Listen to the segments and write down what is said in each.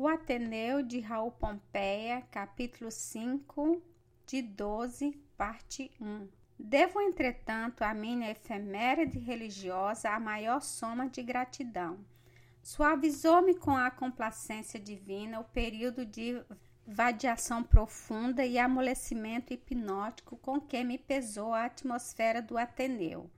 O Ateneu de Raul Pompeia, capítulo 5, de 12, parte 1. Devo, entretanto, à minha efeméride religiosa a maior soma de gratidão. Suavizou-me com a complacência divina o período de vadiação profunda e amolecimento hipnótico com que me pesou a atmosfera do Ateneu.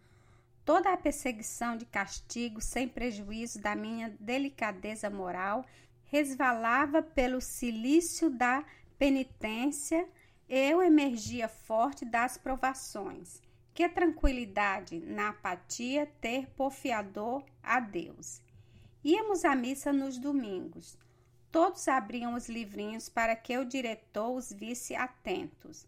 Toda a perseguição de castigo, sem prejuízo da minha delicadeza moral, resvalava pelo silício da penitência, eu emergia forte das provações. Que tranquilidade na apatia ter por fiador a Deus. Íamos à missa nos domingos. Todos abriam os livrinhos para que o diretor os visse atentos.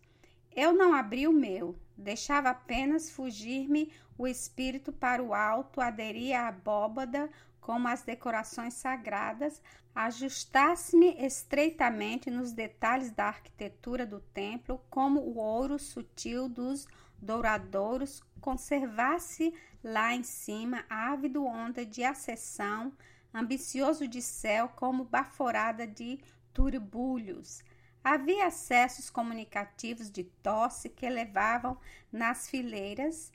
Eu não abri o meu, deixava apenas fugir-me o espírito para o alto, aderia à abóbada como as decorações sagradas, ajustasse-me estreitamente nos detalhes da arquitetura do templo, como o ouro sutil dos douradouros conservasse lá em cima ávido onda de acessão, ambicioso de céu como baforada de turbulhos. Havia acessos comunicativos de tosse que levavam nas fileiras.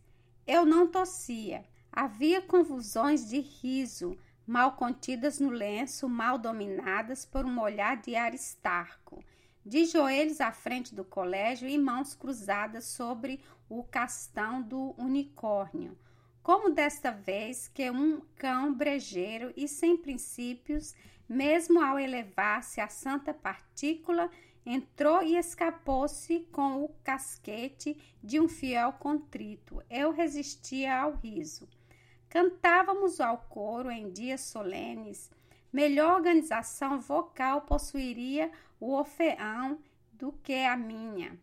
Eu não tossia, Havia convulsões de riso, mal contidas no lenço, mal dominadas por um olhar de Aristarco, de joelhos à frente do colégio e mãos cruzadas sobre o castão do unicórnio, como desta vez que um cão brejeiro e sem princípios, mesmo ao elevar-se a santa partícula, entrou e escapou-se com o casquete de um fiel contrito. Eu resistia ao riso. Cantávamos ao coro em dias solenes. Melhor organização vocal possuiria o Orfeão do que a minha.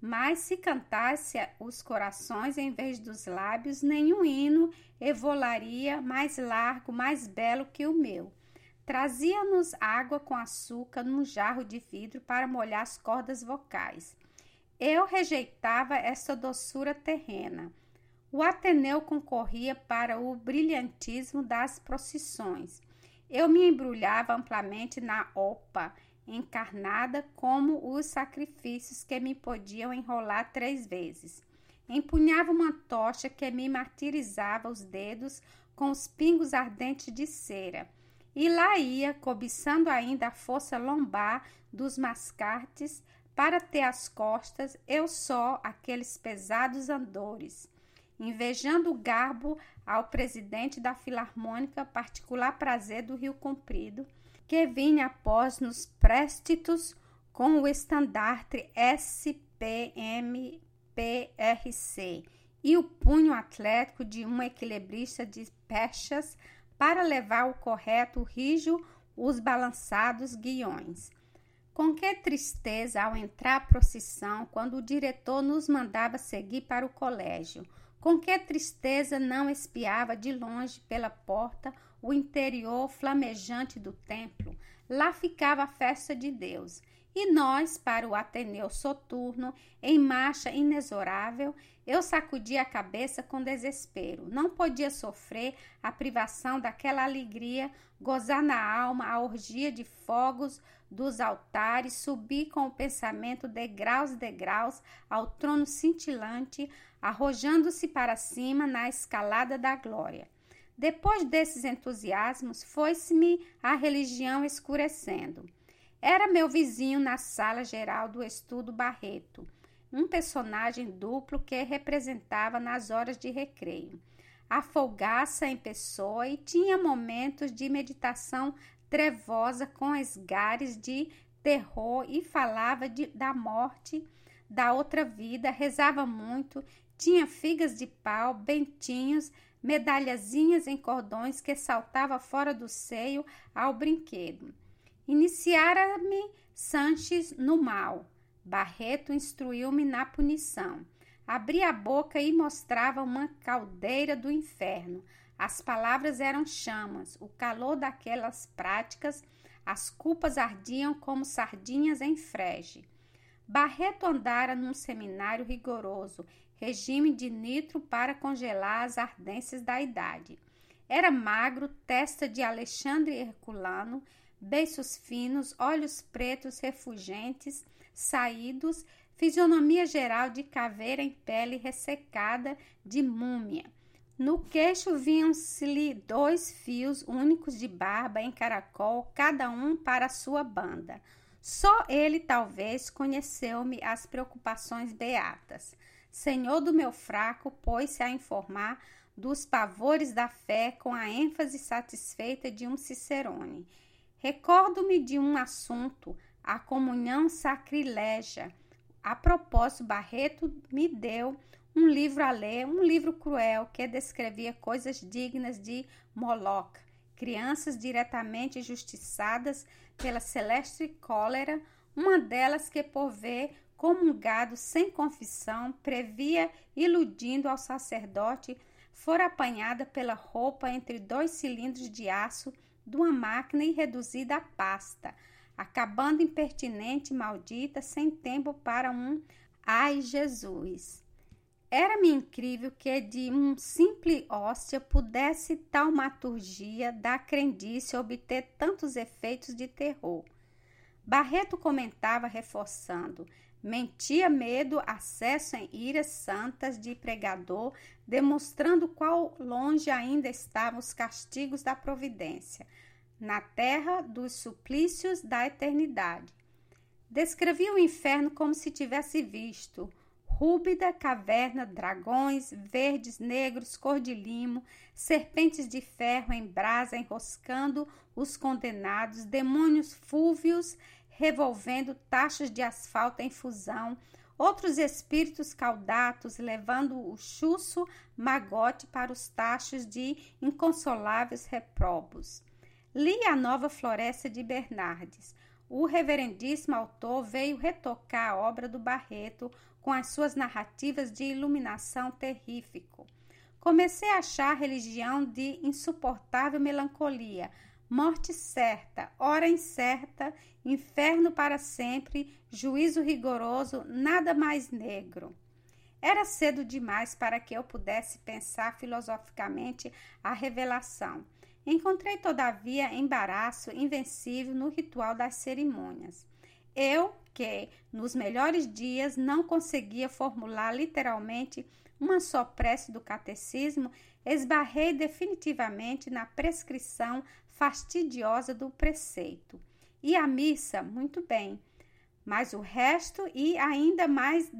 Mas se cantasse os corações em vez dos lábios, nenhum hino evolaria mais largo, mais belo que o meu. Trazia-nos água com açúcar num jarro de vidro para molhar as cordas vocais. Eu rejeitava essa doçura terrena. O Ateneu concorria para o brilhantismo das procissões. Eu me embrulhava amplamente na opa, encarnada como os sacrifícios que me podiam enrolar três vezes. Empunhava uma tocha que me martirizava os dedos com os pingos ardentes de cera. E lá ia, cobiçando ainda a força lombar dos mascartes, para ter as costas, eu só aqueles pesados andores invejando o garbo ao presidente da Filarmônica, particular prazer do Rio Comprido, que vinha após nos préstitos com o estandarte SPMPRC e o punho atlético de um equilibrista de pechas para levar o correto rijo os balançados guiões. Com que tristeza ao entrar a procissão, quando o diretor nos mandava seguir para o colégio, com que tristeza não espiava de longe pela porta o interior flamejante do templo. Lá ficava a festa de Deus. E nós, para o Ateneu soturno, em marcha inexorável, eu sacudia a cabeça com desespero. Não podia sofrer a privação daquela alegria, gozar na alma a orgia de fogos dos altares, subir com o pensamento degraus degraus ao trono cintilante, arrojando-se para cima na escalada da glória. Depois desses entusiasmos, foi-se-me a religião escurecendo. Era meu vizinho na sala geral do estudo Barreto, um personagem duplo que representava nas horas de recreio. A folgaça em pessoa e tinha momentos de meditação trevosa com esgares de terror e falava de, da morte, da outra vida, rezava muito, tinha figas de pau, bentinhos, medalhazinhas em cordões que saltava fora do seio ao brinquedo. Iniciara-me Sanches no mal. Barreto instruiu-me na punição. Abri a boca e mostrava uma caldeira do inferno. As palavras eram chamas, o calor daquelas práticas, as culpas ardiam como sardinhas em frege. Barreto andara num seminário rigoroso, regime de nitro para congelar as ardências da idade. Era magro, testa de Alexandre Herculano, beiços finos, olhos pretos refugentes, saídos, fisionomia geral de caveira em pele ressecada de múmia. No queixo vinham-se-lhe dois fios únicos de barba em caracol, cada um para a sua banda. Só ele, talvez, conheceu-me as preocupações beatas. Senhor do meu fraco, pôs-se a informar dos pavores da fé com a ênfase satisfeita de um Cicerone. Recordo-me de um assunto, a comunhão sacrilégia. A propósito, Barreto me deu um livro a ler, um livro cruel que descrevia coisas dignas de Moloch, crianças diretamente justiçadas pela celeste cólera, uma delas que por ver como um gado sem confissão, previa, iludindo ao sacerdote, fora apanhada pela roupa entre dois cilindros de aço de uma máquina e reduzida a pasta, acabando impertinente, maldita, sem tempo para um ai Jesus. Era-me incrível que de um simples hóstia pudesse taumaturgia da crendice obter tantos efeitos de terror. Barreto comentava, reforçando: Mentia medo, acesso em iras santas de pregador, demonstrando qual longe ainda estavam os castigos da providência, na terra dos suplícios da eternidade. Descrevia o inferno como se tivesse visto, rúbida caverna, dragões, verdes, negros, cor de limo, serpentes de ferro em brasa enroscando os condenados, demônios fúvios revolvendo tachos de asfalto em fusão, outros espíritos caudatos levando o chuço magote para os tachos de inconsoláveis reprobos. Li a nova floresta de Bernardes. O reverendíssimo autor veio retocar a obra do Barreto com as suas narrativas de iluminação terrífico. Comecei a achar a religião de insuportável melancolia, morte certa, hora incerta, inferno para sempre, juízo rigoroso, nada mais negro. Era cedo demais para que eu pudesse pensar filosoficamente a revelação. Encontrei, todavia, embaraço invencível no ritual das cerimônias. Eu, que nos melhores dias não conseguia formular literalmente uma só prece do catecismo, esbarrei definitivamente na prescrição fastidiosa do preceito. E a missa, muito bem, mas o resto e ainda mais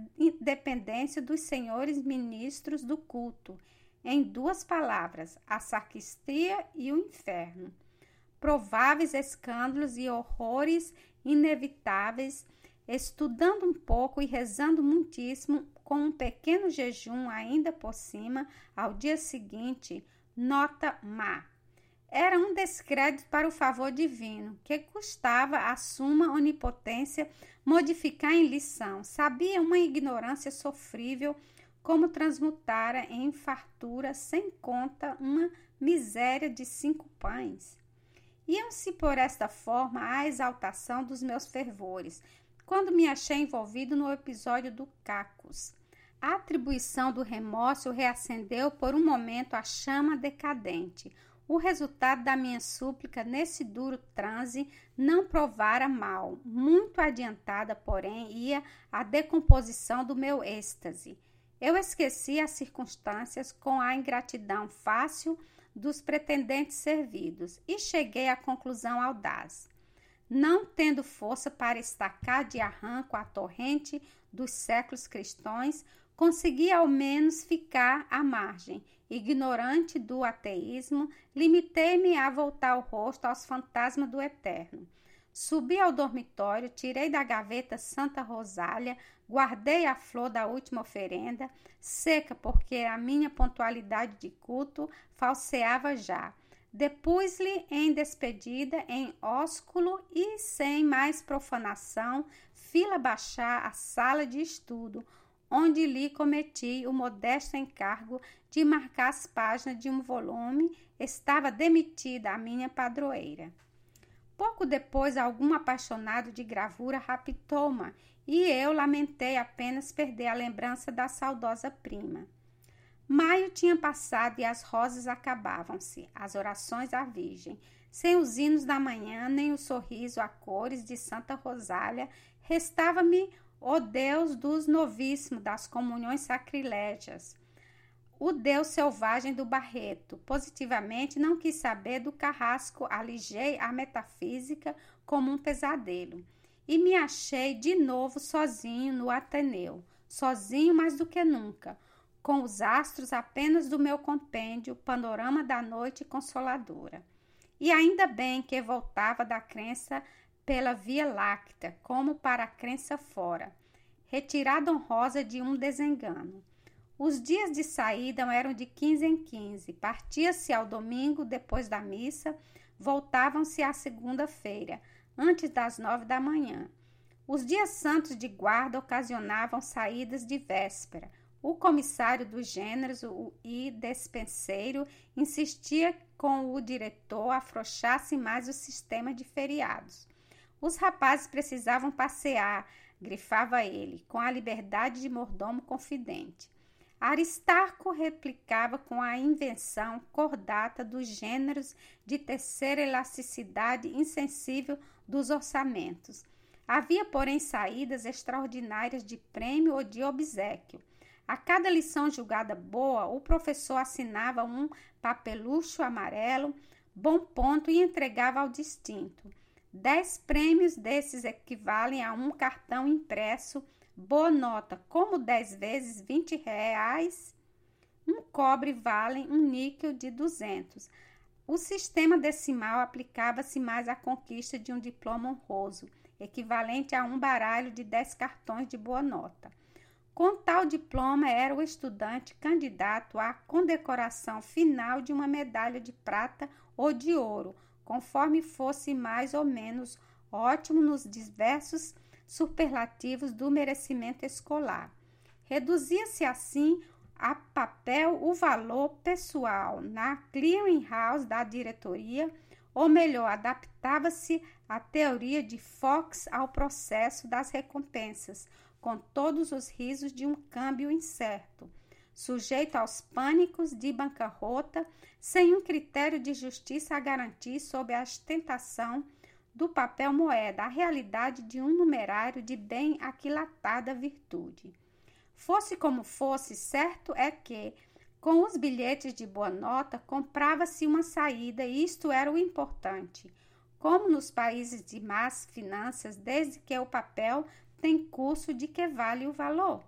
dependência dos senhores ministros do culto. Em duas palavras, a sacristia e o inferno. Prováveis escândalos e horrores inevitáveis, estudando um pouco e rezando muitíssimo, com um pequeno jejum ainda por cima, ao dia seguinte, nota má. Era um descrédito para o favor divino, que custava a suma onipotência modificar em lição. Sabia uma ignorância sofrível como transmutara em fartura sem conta uma miséria de cinco pães. Iam-se por esta forma à exaltação dos meus fervores, quando me achei envolvido no episódio do Cacos. A atribuição do remorso reacendeu por um momento a chama decadente. O resultado da minha súplica nesse duro transe não provara mal. Muito adiantada, porém, ia a decomposição do meu êxtase. Eu esqueci as circunstâncias com a ingratidão fácil dos pretendentes servidos e cheguei à conclusão audaz. Não tendo força para estacar de arranco a torrente dos séculos cristãos, consegui ao menos ficar à margem Ignorante do ateísmo, limitei-me a voltar o rosto aos fantasmas do eterno. Subi ao dormitório, tirei da gaveta Santa Rosália, guardei a flor da última oferenda, seca porque a minha pontualidade de culto falseava já. Depus-lhe em despedida, em ósculo e sem mais profanação, fila baixar a sala de estudo, onde lhe cometi o modesto encargo de marcar as páginas de um volume, estava demitida a minha padroeira. Pouco depois, algum apaixonado de gravura raptou-me e eu lamentei apenas perder a lembrança da saudosa prima. Maio tinha passado e as rosas acabavam-se, as orações à Virgem. sem os hinos da manhã, nem o sorriso a cores de Santa Rosália, restava-me o Deus dos novíssimos, das comunhões sacrilégias. O Deus selvagem do Barreto. Positivamente não quis saber do carrasco, alijei a metafísica como um pesadelo. E me achei de novo sozinho no Ateneu, sozinho mais do que nunca, com os astros apenas do meu compêndio, panorama da noite consoladora. E ainda bem que voltava da crença pela Via Láctea, como para a crença fora, retirada honrosa de um desengano. Os dias de saída eram de 15 em 15. Partia-se ao domingo, depois da missa, voltavam-se à segunda-feira, antes das nove da manhã. Os dias santos de guarda ocasionavam saídas de véspera. O comissário dos gêneros e despenseiro insistia com o diretor afrouxasse mais o sistema de feriados. Os rapazes precisavam passear, grifava ele, com a liberdade de mordomo confidente. Aristarco replicava com a invenção cordata dos gêneros de terceira elasticidade insensível dos orçamentos. Havia, porém, saídas extraordinárias de prêmio ou de obsequio. A cada lição julgada boa, o professor assinava um papelucho amarelo, bom ponto e entregava ao distinto. Dez prêmios desses equivalem a um cartão impresso. Boa nota, como dez vezes vinte reais, um cobre vale um níquel de duzentos. O sistema decimal aplicava-se mais à conquista de um diploma honroso, equivalente a um baralho de dez cartões de boa nota. Com tal diploma, era o estudante candidato à condecoração final de uma medalha de prata ou de ouro, conforme fosse mais ou menos ótimo nos diversos superlativos do merecimento escolar. Reduzia-se assim a papel o valor pessoal na clearing house da diretoria, ou melhor, adaptava-se a teoria de Fox ao processo das recompensas, com todos os risos de um câmbio incerto sujeito aos pânicos de bancarrota, sem um critério de justiça a garantir sob a tentação do papel moeda a realidade de um numerário de bem aquilatada virtude. Fosse como fosse, certo é que, com os bilhetes de boa nota, comprava-se uma saída, e isto era o importante. Como nos países de más finanças, desde que o papel tem curso de que vale o valor.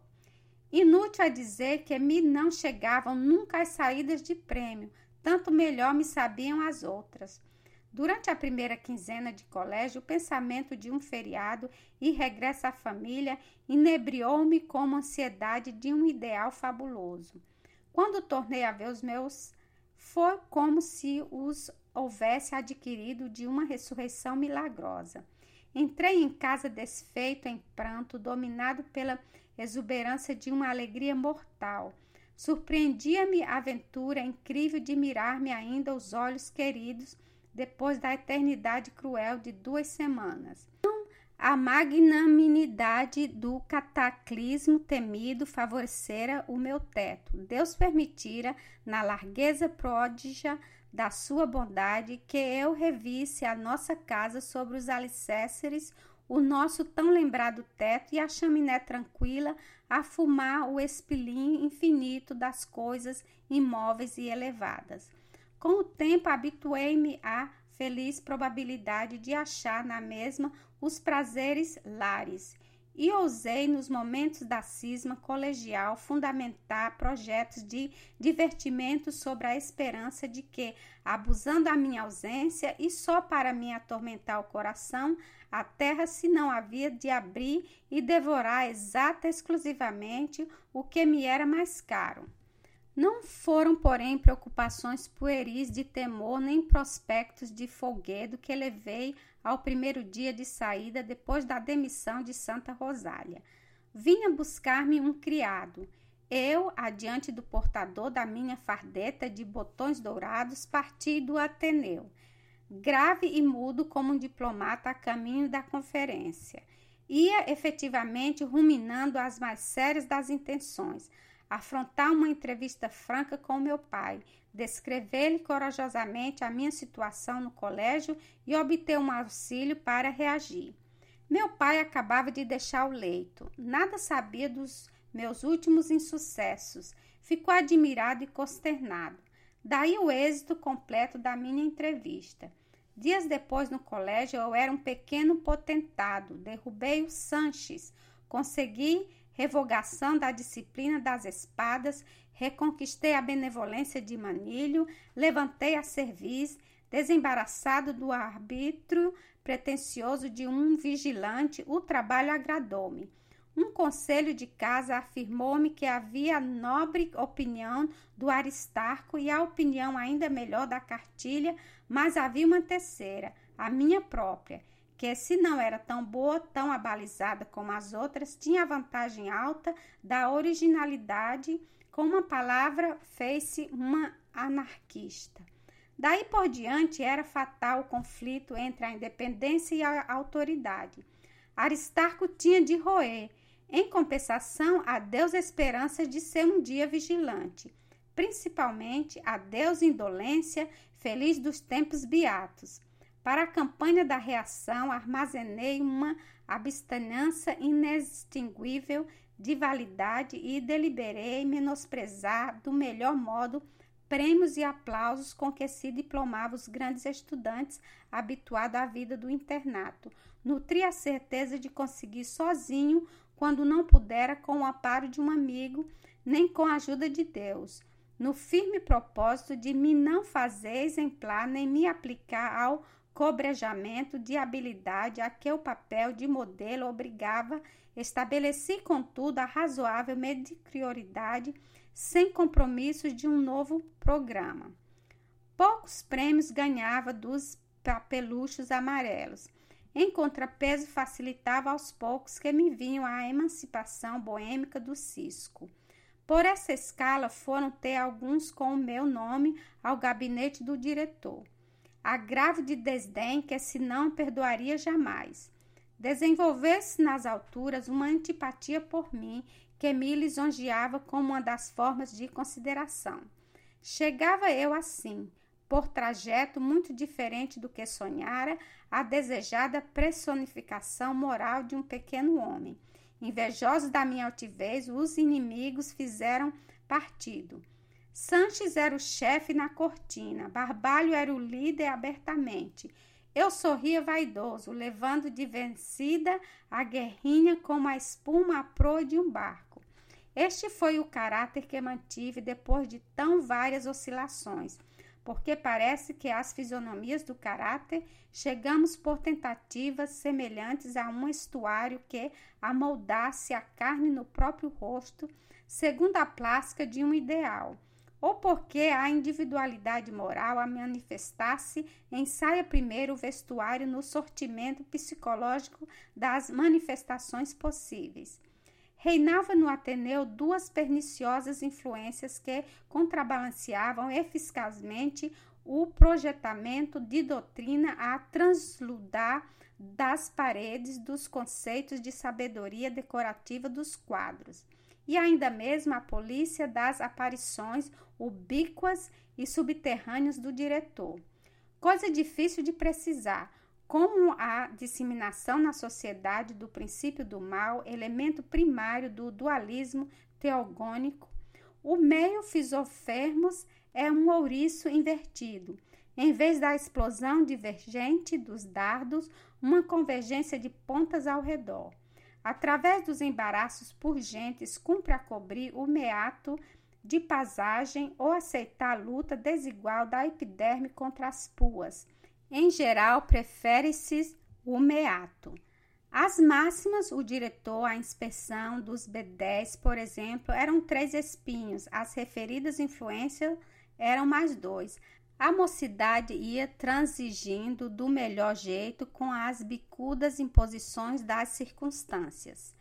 Inútil é dizer que me não chegavam nunca as saídas de prêmio, tanto melhor me sabiam as outras. Durante a primeira quinzena de colégio, o pensamento de um feriado e regresso à família inebriou-me como ansiedade de um ideal fabuloso. Quando tornei a ver os meus, foi como se os houvesse adquirido de uma ressurreição milagrosa. Entrei em casa desfeito em pranto, dominado pela exuberância de uma alegria mortal. Surpreendia-me a aventura incrível de mirar-me ainda os olhos queridos depois da eternidade cruel de duas semanas. A magnanimidade do cataclismo temido favorecera o meu teto. Deus permitira, na largueza pródiga da sua bondade, que eu revisse a nossa casa sobre os alicerces o nosso tão lembrado teto e a chaminé tranquila a fumar o espilim infinito das coisas imóveis e elevadas. Com o tempo, habituei-me à feliz probabilidade de achar na mesma os prazeres lares e ousei, nos momentos da cisma colegial, fundamentar projetos de divertimento sobre a esperança de que, abusando a minha ausência e só para me atormentar o coração, a terra se não havia de abrir e devorar exata exclusivamente o que me era mais caro. Não foram, porém, preocupações pueris de temor nem prospectos de folguedo que levei ao primeiro dia de saída depois da demissão de Santa Rosália. Vinha buscar-me um criado. Eu, adiante do portador da minha fardeta de botões dourados, parti do Ateneu, grave e mudo como um diplomata a caminho da conferência. Ia efetivamente ruminando as mais sérias das intenções. Afrontar uma entrevista franca com meu pai, descrever-lhe corajosamente a minha situação no colégio e obter um auxílio para reagir. Meu pai acabava de deixar o leito, nada sabia dos meus últimos insucessos, ficou admirado e consternado. Daí o êxito completo da minha entrevista. Dias depois, no colégio, eu era um pequeno potentado. Derrubei o Sanches, consegui revogação da disciplina das espadas, reconquistei a benevolência de Manilho, levantei a cerviz, desembaraçado do arbítrio pretensioso de um vigilante, o trabalho agradou-me. Um conselho de casa afirmou-me que havia a nobre opinião do Aristarco e a opinião ainda melhor da cartilha, mas havia uma terceira, a minha própria, que se não era tão boa, tão abalizada como as outras, tinha a vantagem alta da originalidade, com uma palavra fez-se uma anarquista. Daí por diante era fatal o conflito entre a independência e a autoridade. Aristarco tinha de roer, em compensação, a Deus esperança de ser um dia vigilante, principalmente a Deus indolência, feliz dos tempos beatos. Para a campanha da reação, armazenei uma abstinência inextinguível de validade e deliberei menosprezar do melhor modo prêmios e aplausos com que se diplomavam os grandes estudantes habituados à vida do internato. Nutri a certeza de conseguir sozinho, quando não pudera, com o amparo de um amigo, nem com a ajuda de Deus, no firme propósito de me não fazer exemplar nem me aplicar ao cobrejamento de habilidade a que o papel de modelo obrigava, estabeleci, contudo, a razoável mediocridade sem compromissos de um novo programa. Poucos prêmios ganhava dos papeluchos amarelos. Em contrapeso, facilitava aos poucos que me vinham a emancipação boêmica do cisco. Por essa escala foram ter alguns com o meu nome ao gabinete do diretor agravo de desdém que se não perdoaria jamais. Desenvolvesse nas alturas uma antipatia por mim que me lisonjeava como uma das formas de consideração. Chegava eu assim, por trajeto muito diferente do que sonhara, a desejada personificação moral de um pequeno homem. Invejosos da minha altivez, os inimigos fizeram partido. Sanches era o chefe na cortina, Barbalho era o líder abertamente. Eu sorria vaidoso, levando de vencida a guerrinha como a espuma à proa de um barco. Este foi o caráter que mantive depois de tão várias oscilações, porque parece que as fisionomias do caráter chegamos por tentativas semelhantes a um estuário que amoldasse a carne no próprio rosto, segundo a plástica de um ideal ou porque a individualidade moral a manifestar-se ensaia primeiro o vestuário no sortimento psicológico das manifestações possíveis. Reinava no Ateneu duas perniciosas influências que contrabalanceavam eficazmente o projetamento de doutrina a transludar das paredes dos conceitos de sabedoria decorativa dos quadros e ainda mesmo a polícia das aparições ubíquas e subterrâneas do diretor. Coisa difícil de precisar, como a disseminação na sociedade do princípio do mal, elemento primário do dualismo teogônico, o meio fisofermos é um ouriço invertido. Em vez da explosão divergente dos dardos, uma convergência de pontas ao redor. Através dos embaraços purgentes, cumpre a cobrir o meato de passagem ou aceitar a luta desigual da epiderme contra as puas. Em geral, prefere-se o meato. As máximas, o diretor, a inspeção dos B10, por exemplo, eram três espinhos, as referidas influências eram mais dois. A mocidade ia transigindo do melhor jeito com as bicudas imposições das circunstâncias.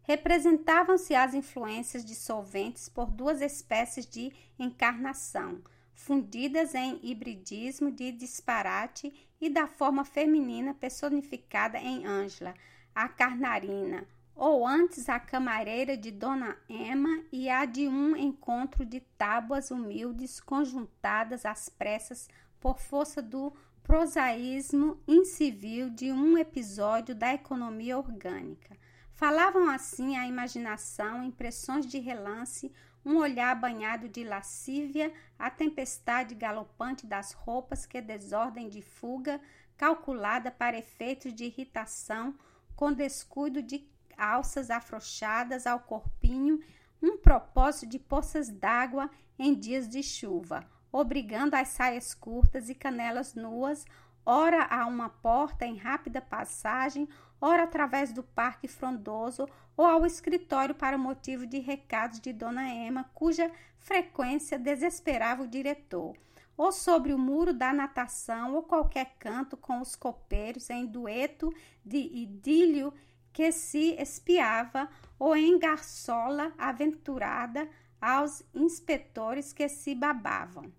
Representavam-se as influências dissolventes por duas espécies de encarnação, fundidas em hibridismo de disparate e da forma feminina personificada em Ângela, a carnarina, ou antes a camareira de Dona Emma e a de um encontro de tábuas humildes conjuntadas às pressas por força do prosaísmo incivil de um episódio da economia orgânica. Falavam assim a imaginação, impressões de relance, um olhar banhado de lascívia, a tempestade galopante das roupas que desordem de fuga, calculada para efeitos de irritação, com descuido de alças afrouxadas ao corpinho, um propósito de poças d'água em dias de chuva, obrigando as saias curtas e canelas nuas, ora a uma porta em rápida passagem, ora através do parque frondoso ou ao escritório para motivo de recados de Dona Emma, cuja frequência desesperava o diretor, ou sobre o muro da natação ou qualquer canto com os copeiros em dueto de idílio que se espiava ou em garçola aventurada aos inspetores que se babavam.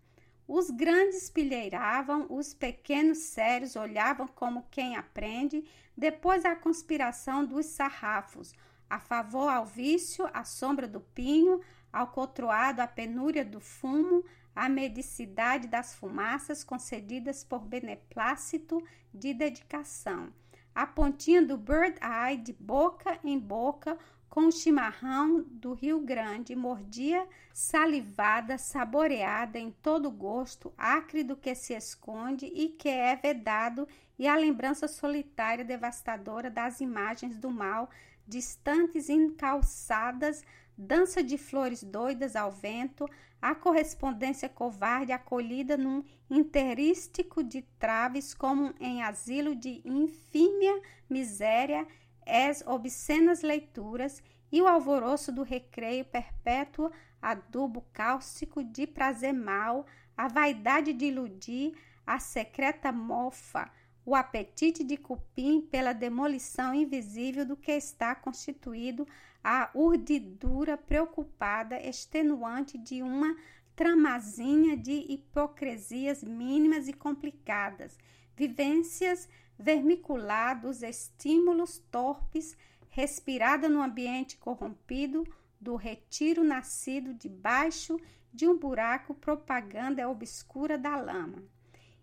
Os grandes pilheiravam, os pequenos sérios olhavam como quem aprende, depois a conspiração dos sarrafos, a favor ao vício, à sombra do pinho, ao cotroado, à penúria do fumo, à medicidade das fumaças concedidas por beneplácito de dedicação a pontinha do bird eye de boca em boca com o chimarrão do Rio Grande, mordia salivada, saboreada em todo gosto, acre do que se esconde e que é vedado, e a lembrança solitária devastadora das imagens do mal, distantes encalçadas, dança de flores doidas ao vento, a correspondência covarde acolhida num interístico de traves como em asilo de infímia miséria, as obscenas leituras e o alvoroço do recreio perpétuo, adubo cáustico de prazer mal, a vaidade de iludir, a secreta mofa, o apetite de cupim pela demolição invisível do que está constituído a urdidura preocupada, extenuante de uma tramazinha de hipocrisias mínimas e complicadas, vivências vermiculados, estímulos torpes, respirada no ambiente corrompido do retiro nascido debaixo de um buraco propaganda obscura da lama.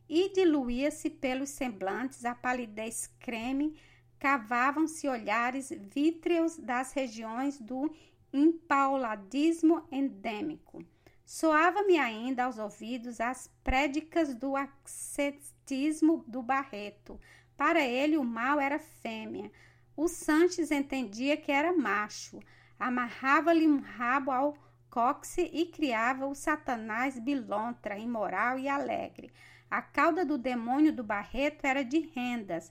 E diluía-se pelos semblantes a palidez creme, cavavam-se olhares vítreos das regiões do impauladismo endêmico. Soava-me ainda aos ouvidos as prédicas do ascetismo do Barreto. Para ele, o mal era fêmea. O Sanches entendia que era macho. Amarrava-lhe um rabo ao cóccix e criava o satanás bilontra, imoral e alegre. A cauda do demônio do Barreto era de rendas.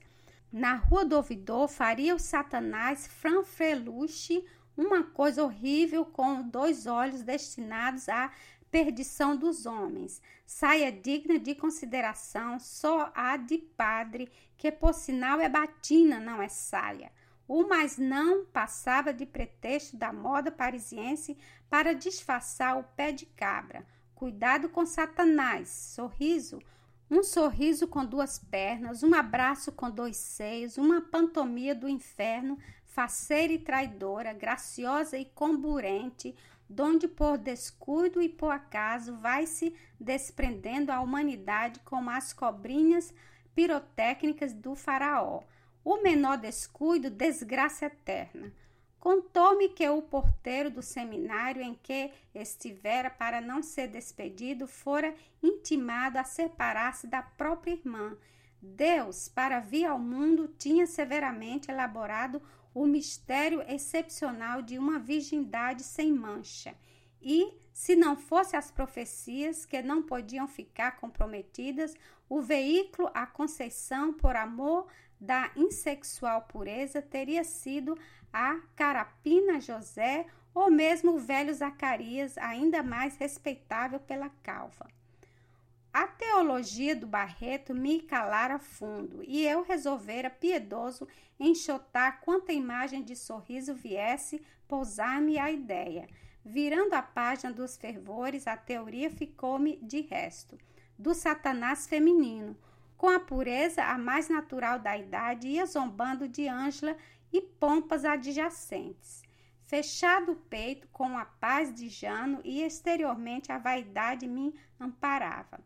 Na rua do ouvidor faria o satanás franfreluche uma coisa horrível com dois olhos destinados à perdição dos homens. Saia digna de consideração, só a de padre, que por sinal é batina, não é saia. O mais não passava de pretexto da moda parisiense para disfarçar o pé de cabra. Cuidado com Satanás, sorriso, um sorriso com duas pernas, um abraço com dois seios, uma pantomia do inferno, faceira e traidora, graciosa e comburente, donde por descuido e por acaso vai se desprendendo a humanidade como as cobrinhas pirotécnicas do faraó. O menor descuido, desgraça eterna. Contou-me que o porteiro do seminário em que estivera para não ser despedido fora intimado a separar-se da própria irmã. Deus, para vir ao mundo, tinha severamente elaborado o mistério excepcional de uma virgindade sem mancha. E, se não fosse as profecias que não podiam ficar comprometidas, o veículo, a conceição por amor da insexual pureza teria sido a Carapina José ou mesmo o velho Zacarias, ainda mais respeitável pela calva. A teologia do Barreto me calara fundo e eu resolvera piedoso enxotar quanta imagem de sorriso viesse pousar-me a ideia. Virando a página dos fervores, a teoria ficou-me de resto. Do Satanás feminino, com a pureza a mais natural da idade, ia zombando de Ângela e pompas adjacentes. Fechado o peito com a paz de Jano e exteriormente a vaidade me amparava.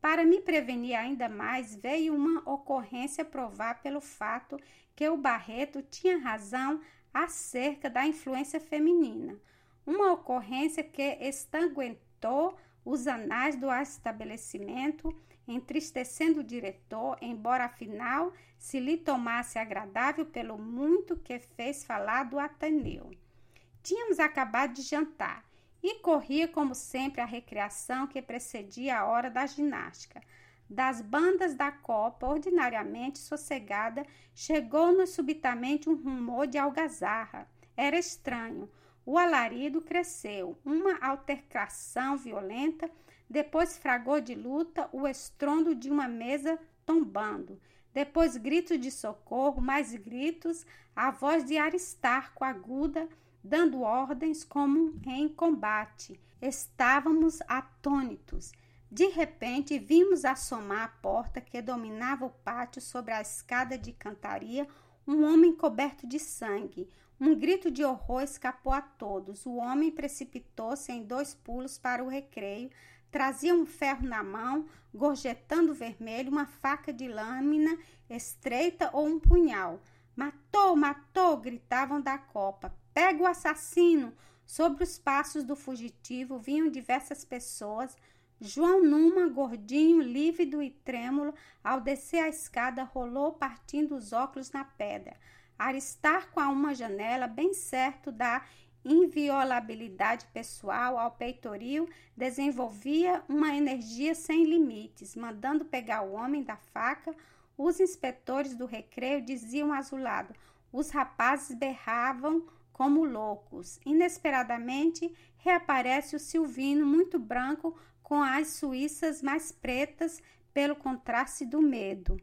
Para me prevenir ainda mais, veio uma ocorrência provar pelo fato que o Barreto tinha razão acerca da influência feminina. Uma ocorrência que estanguentou os anais do estabelecimento, entristecendo o diretor, embora afinal se lhe tomasse agradável pelo muito que fez falar do Ateneu. Tínhamos acabado de jantar e corria, como sempre, a recreação que precedia a hora da ginástica. Das bandas da copa, ordinariamente sossegada, chegou-nos subitamente um rumor de algazarra. Era estranho. O alarido cresceu, uma altercação violenta, depois fragor de luta, o estrondo de uma mesa tombando. Depois gritos de socorro, mais gritos, a voz de Aristarco aguda, dando ordens como em combate. Estávamos atônitos. De repente, vimos assomar a porta que dominava o pátio sobre a escada de cantaria um homem coberto de sangue. Um grito de horror escapou a todos. O homem precipitou-se em dois pulos para o recreio, trazia um ferro na mão, gorjetando vermelho, uma faca de lâmina estreita ou um punhal. Matou, matou! gritavam da copa. Pega o assassino! Sobre os passos do fugitivo vinham diversas pessoas. João Numa, gordinho, lívido e trêmulo, ao descer a escada, rolou partindo os óculos na pedra. Aristarco a uma janela, bem certo da inviolabilidade pessoal ao peitoril, desenvolvia uma energia sem limites, mandando pegar o homem da faca. Os inspetores do recreio diziam azulado. Os rapazes berravam como loucos. Inesperadamente, reaparece o Silvino, muito branco, com as suíças mais pretas pelo contraste do medo.